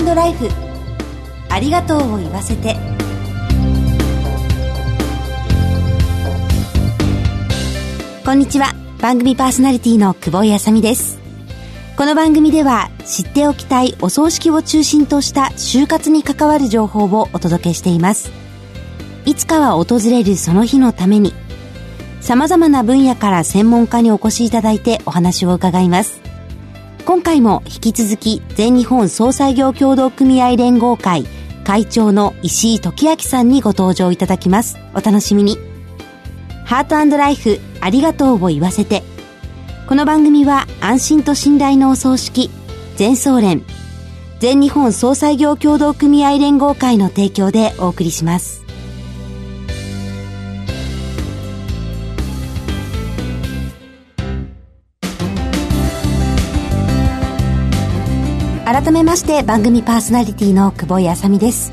トライフ。ありがとうを言わせて。こんにちは。番組パーソナリティの久保井あさみです。この番組では知っておきたいお葬式を中心とした就活に関わる情報をお届けしています。いつかは訪れるその日のために様々な分野から専門家にお越しいただいてお話を伺います。今回も引き続き全日本総裁業協同組合連合会会長の石井時明さんにご登場いただきます。お楽しみに。ハートライフありがとうを言わせて。この番組は安心と信頼のお葬式全総連全日本総裁業協同組合連合会の提供でお送りします。改めまして番組パーソナリティの久保井あさみです。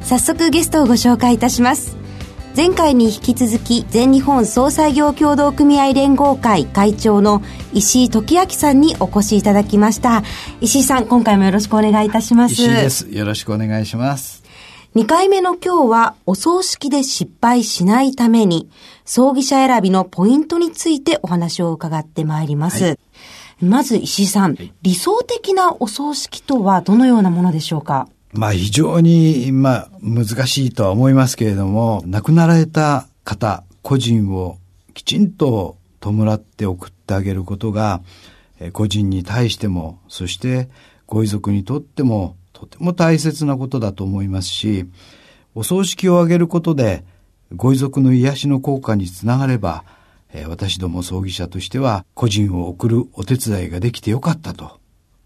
早速ゲストをご紹介いたします。前回に引き続き全日本総裁業協同組合連合会会長の石井時明さんにお越しいただきました。石井さん今回もよろしくお願いいたします。石井です。よろしくお願いします。2回目の今日はお葬式で失敗しないために葬儀者選びのポイントについてお話を伺ってまいります、はいまず石井さん、はい、理想的なお葬式とはどのようなものでしょうか？まあ非常に、まあ難しいとは思いますけれども、亡くなられた方、個人をきちんと弔って送ってあげることが、個人に対しても、そしてご遺族にとってもとても大切なことだと思いますし、お葬式を挙げることで、ご遺族の癒しの効果につながれば、えー、私ども葬儀者としては個人を送るお手伝いができてよかったと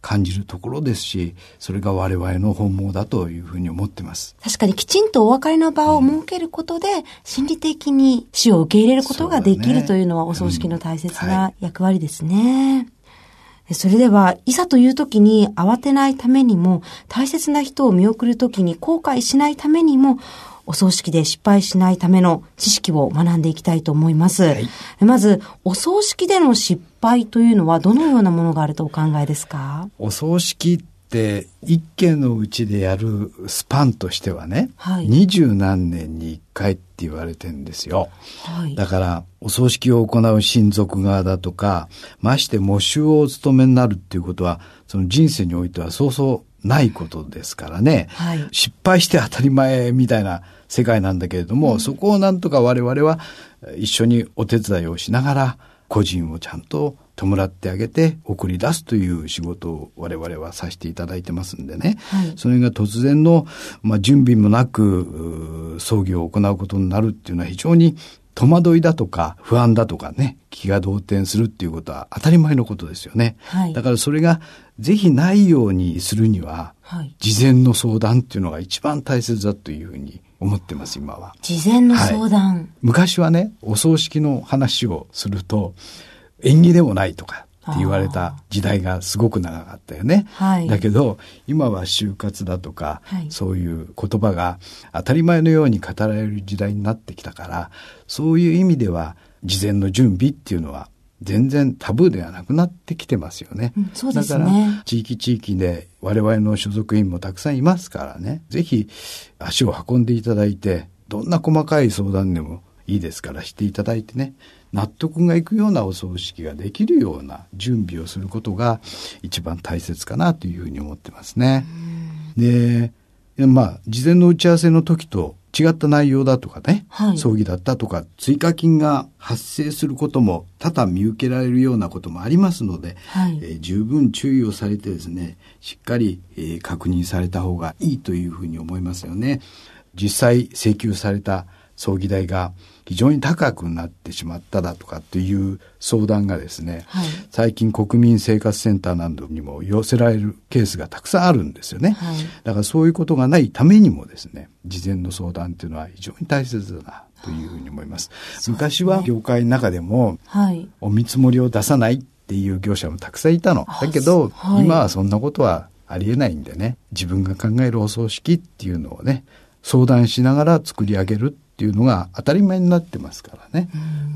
感じるところですし、それが我々の本望だというふうに思ってます。確かにきちんとお別れの場を設けることで、心理的に死を受け入れることができるというのはお葬式の大切な役割ですね。それでは、いざという時に慌てないためにも、大切な人を見送る時に後悔しないためにも、お葬式で失敗しないための知識を学んでいきたいと思います。はい、まず、お葬式での失敗というのはどのようなものがあるとお考えですか？お葬式って一件のうちでやるスパンとしてはね、二、十、何年に一回って言われてんですよ。はい、だから、お葬式を行う親族側だとか、まして喪主をお務めになるっていうことは、その人生においてはそうそうないことですからね、はい、失敗して当たり前みたいな世界なんだけれども、うん、そこをなんとか我々は一緒にお手伝いをしながら個人をちゃんと弔ってあげて送り出すという仕事を我々はさせていただいてますんでね、はい、それが突然の、まあ、準備もなく葬儀を行うことになるっていうのは非常に戸惑いだとか不安だとかね、気が動転するっていうことは当たり前のことですよね。はい、だからそれがぜひないようにするには、はい、事前の相談っていうのが一番大切だというふうに思ってます、今は。事前の相談、はい、昔はね、お葬式の話をすると、縁起でもないとか、って言われた時代がすごく長かったよね。はい、だけど今は就活だとか、はい、そういう言葉が当たり前のように語られる時代になってきたからそういう意味では事前の準備っていうのは全然タブーではなくなってきてますよね。うん、そうですね。だから地域地域で我々の所属員もたくさんいますからね。ぜひ足を運んでいただいてどんな細かい相談でもいいですからしていただいてね納得がいくようなお葬式ができるような準備をすることが一番大切かなというふうに思ってますね。で、まあ、事前の打ち合わせの時と違った内容だとかね、はい、葬儀だったとか、追加金が発生することも多々見受けられるようなこともありますので、はい、えー、十分注意をされてですね、しっかり、えー、確認された方がいいというふうに思いますよね。実際請求された葬儀代が非常に高くなってしまっただとかっていう相談がですね、はい、最近国民生活センターなどにも寄せられるケースがたくさんあるんですよね、はい、だからそういうことがないためにもですね事前の相談っていうのは非常に大切だなというふうに思います、ね、昔は業界の中でも、はい、お見積もりを出さないっていう業者もたくさんいたの。だけど、今はそんなことはありえないんでね。自分が考えるお葬式っていうのをね相談しながら作り上げるっっていうのが当たり前になってますからね。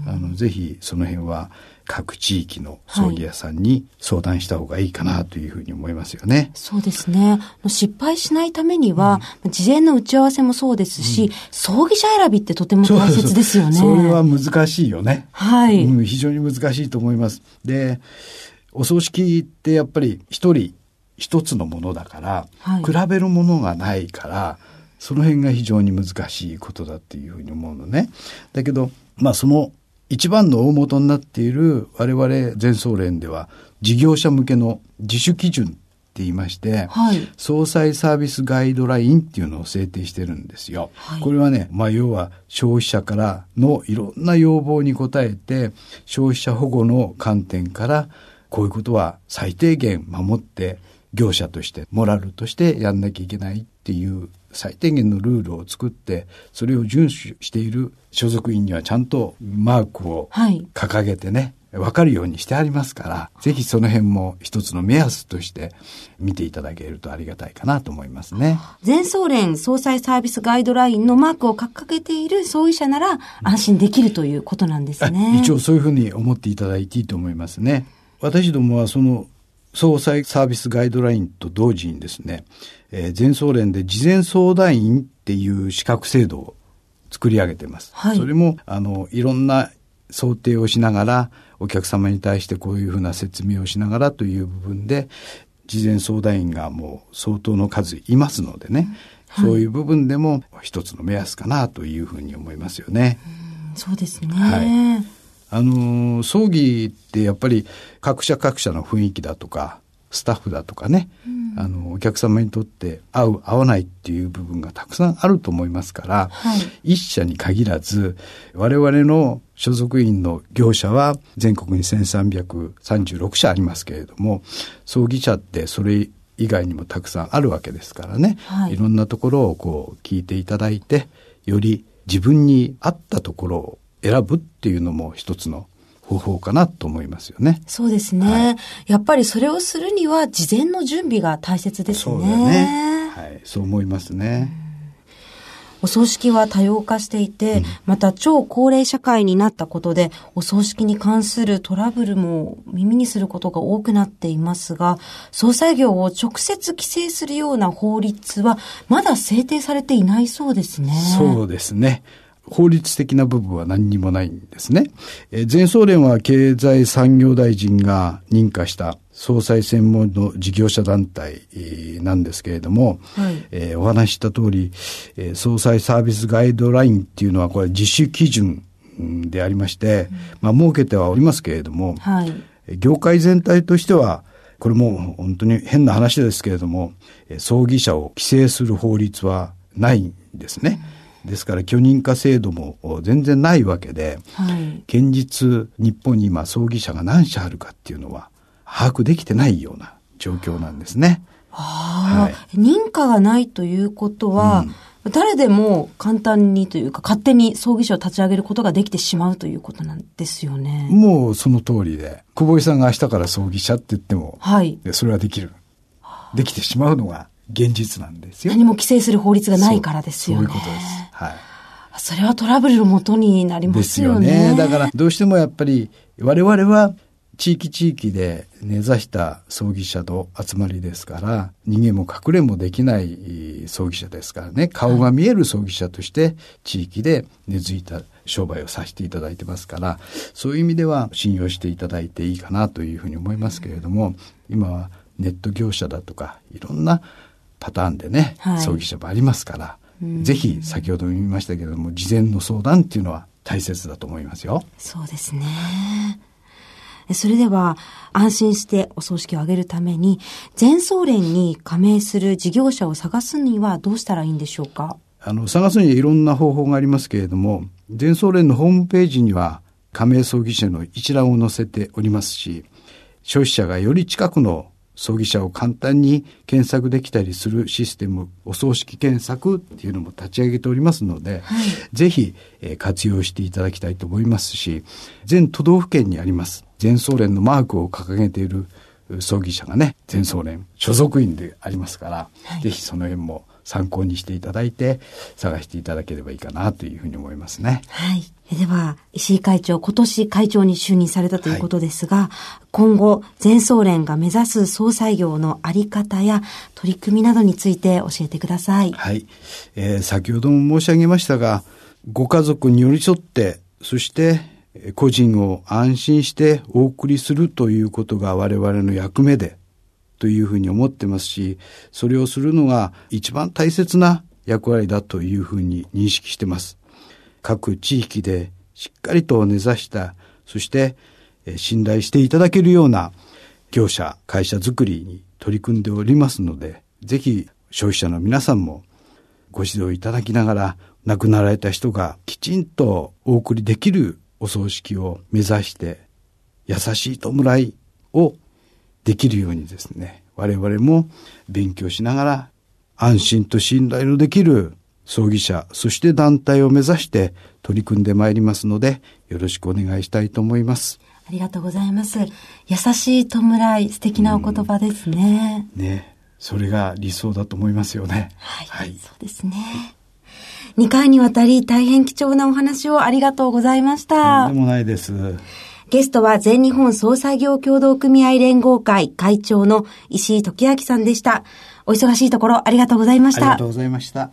あの、ぜひその辺は各地域の葬儀屋さんに相談した方がいいかなというふうに思いますよね。はい、そうですね。失敗しないためには、うん、事前の打ち合わせもそうですし、うん、葬儀者選びってとても大切ですよね。それは難しいよね。はい、うん。非常に難しいと思います。で、お葬式ってやっぱり一人一つのものだから、はい、比べるものがないから、その辺が非常に難しいことだっていうふうに思うのね。だけど、まあその一番の大元になっている我々全総連では事業者向けの自主基準って言いまして、はい、総裁サービスガイドラインっていうのを制定してるんですよ。はい、これはね、まあ要は消費者からのいろんな要望に応えて消費者保護の観点からこういうことは最低限守って業者としてモラルとしてやんなきゃいけないっていう最低限のルールを作ってそれを遵守している所属員にはちゃんとマークを掲げてね、はい、分かるようにしてありますからぜひその辺も一つの目安として見ていただけるとありがたいかなと思いますね。全総連総裁サービスガイドラインのマークを掲げている葬儀者なら安心できるということなんですね。一応そういうふうに思っていただいていいと思いますね。私どもはその総裁サービスガイドラインと同時にですね、えー、全総連で事前相談員っていう資格制度を作り上げてます。はい、それも、あの、いろんな想定をしながら、お客様に対してこういうふうな説明をしながらという部分で、事前相談員がもう相当の数いますのでね、はい、そういう部分でも一つの目安かなというふうに思いますよね。うそうですね。はいあの葬儀ってやっぱり各社各社の雰囲気だとかスタッフだとかね、うん、あのお客様にとって合う合わないっていう部分がたくさんあると思いますから、はい、一社に限らず我々の所属員の業者は全国に1336社ありますけれども葬儀社ってそれ以外にもたくさんあるわけですからね、はい、いろんなところをこう聞いていただいてより自分に合ったところを選ぶっていうのも一つの方法かなと思いますよね。そうですね、はい、やっぱりそれをするには事前の準備が大切ですね。そうだね。はい、そう思いますね。お葬式は多様化していて、うん、また超高齢社会になったことで、お葬式に関するトラブルも耳にすることが多くなっていますが、葬祭業を直接規制するような法律はまだ制定されていないそうですね。そうですね。法律的な部分は何にもないんですね。えー、全総連は経済産業大臣が認可した総裁専門の事業者団体なんですけれども、はい、えー、お話しした通り、えー、総裁サービスガイドラインっていうのはこれ自主基準でありまして、まあ設けてはおりますけれども、はい、業界全体としてはこれも本当に変な話ですけれども、葬儀者を規制する法律はないんですね。うんですから許認可制度も全然ないわけで、はい、現実日本に今葬儀社が何社あるかっていうのは把握できてないような状況なんですね。はい、認可がないということは、うん、誰でも簡単にというか勝手に葬儀社を立ち上げることができてしまうということなんですよね。もうその通りで、久保井さんが明日から葬儀社って言っても、はい、それはできる。できてしまうのが現実なんですよ。何も規制する法律がないからですよね。そういうことです。はい。それはトラブルのもとになりますよね。ですよね。だからどうしてもやっぱり我々は地域地域で根ざした葬儀者の集まりですから、逃げも隠れもできない葬儀者ですからね、顔が見える葬儀者として地域で根付いた商売をさせていただいてますから、そういう意味では信用していただいていいかなというふうに思いますけれども、今はネット業者だとか、いろんなパターンでね、はい、葬儀社もありますから、ぜひ先ほども言いましたけれども、事前の相談っていうのは大切だと思いますよ。そうですね。それでは、安心してお葬式を挙げるために、全総連に加盟する事業者を探すにはどうしたらいいんでしょうか？あの、探すにはいろんな方法がありますけれども、全総連のホームページには加盟葬儀社の一覧を載せておりますし、消費者がより近くの葬儀社を簡単に検索できたりするシステム、お葬式検索っていうのも立ち上げておりますので、はい、ぜひ、えー、活用していただきたいと思いますし、全都道府県にあります、全総連のマークを掲げている葬儀社がね、全総連所属員でありますから、はい、ぜひその辺も参考にしていただいて、探していただければいいかなというふうに思いますね。はい。では、石井会長、今年会長に就任されたということですが、はい、今後、全総連が目指す総裁業のあり方や取り組みなどについて教えてください。はい。えー、先ほども申し上げましたが、ご家族に寄り添って、そして個人を安心してお送りするということが我々の役目で、というふうに思ってますし、それをするのが一番大切な役割だというふうに認識してます。各地域でしっかりと根ざした、そして信頼していただけるような業者、会社づくりに取り組んでおりますので、ぜひ消費者の皆さんもご指導いただきながら、亡くなられた人がきちんとお送りできるお葬式を目指して、優しい弔いをできるようにですね、我々も勉強しながら安心と信頼のできる葬儀者、そして団体を目指して取り組んでまいりますので、よろしくお願いしたいと思います。ありがとうございます。優しい弔い、素敵なお言葉ですね。ね。それが理想だと思いますよね。はい。はい、そうですね。2回にわたり大変貴重なお話をありがとうございました。とんでもないです。ゲストは全日本総裁業協同組合連合会会長の石井時明さんでした。お忙しいところありがとうございました。ありがとうございました。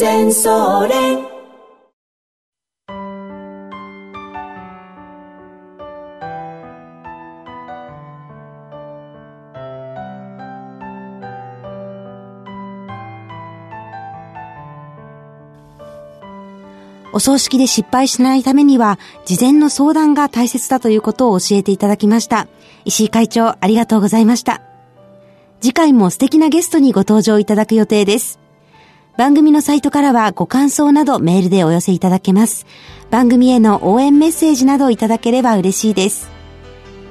全総連お葬式で失敗しないためには、事前の相談が大切だということを教えていただきました。石井会長、ありがとうございました。次回も素敵なゲストにご登場いただく予定です。番組のサイトからはご感想などメールでお寄せいただけます。番組への応援メッセージなどいただければ嬉しいです。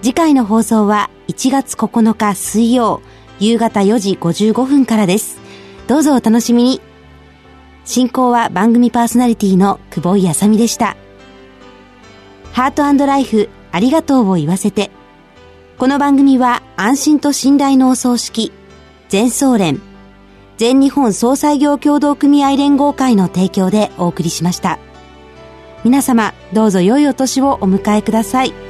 次回の放送は1月9日水曜夕方4時55分からです。どうぞお楽しみに。進行は番組パーソナリティの久保井あさみでした。ハートライフありがとうを言わせて。この番組は安心と信頼のお葬式、全総連、全日本総裁業協同組合連合会の提供でお送りしました。皆様、どうぞ良いお年をお迎えください。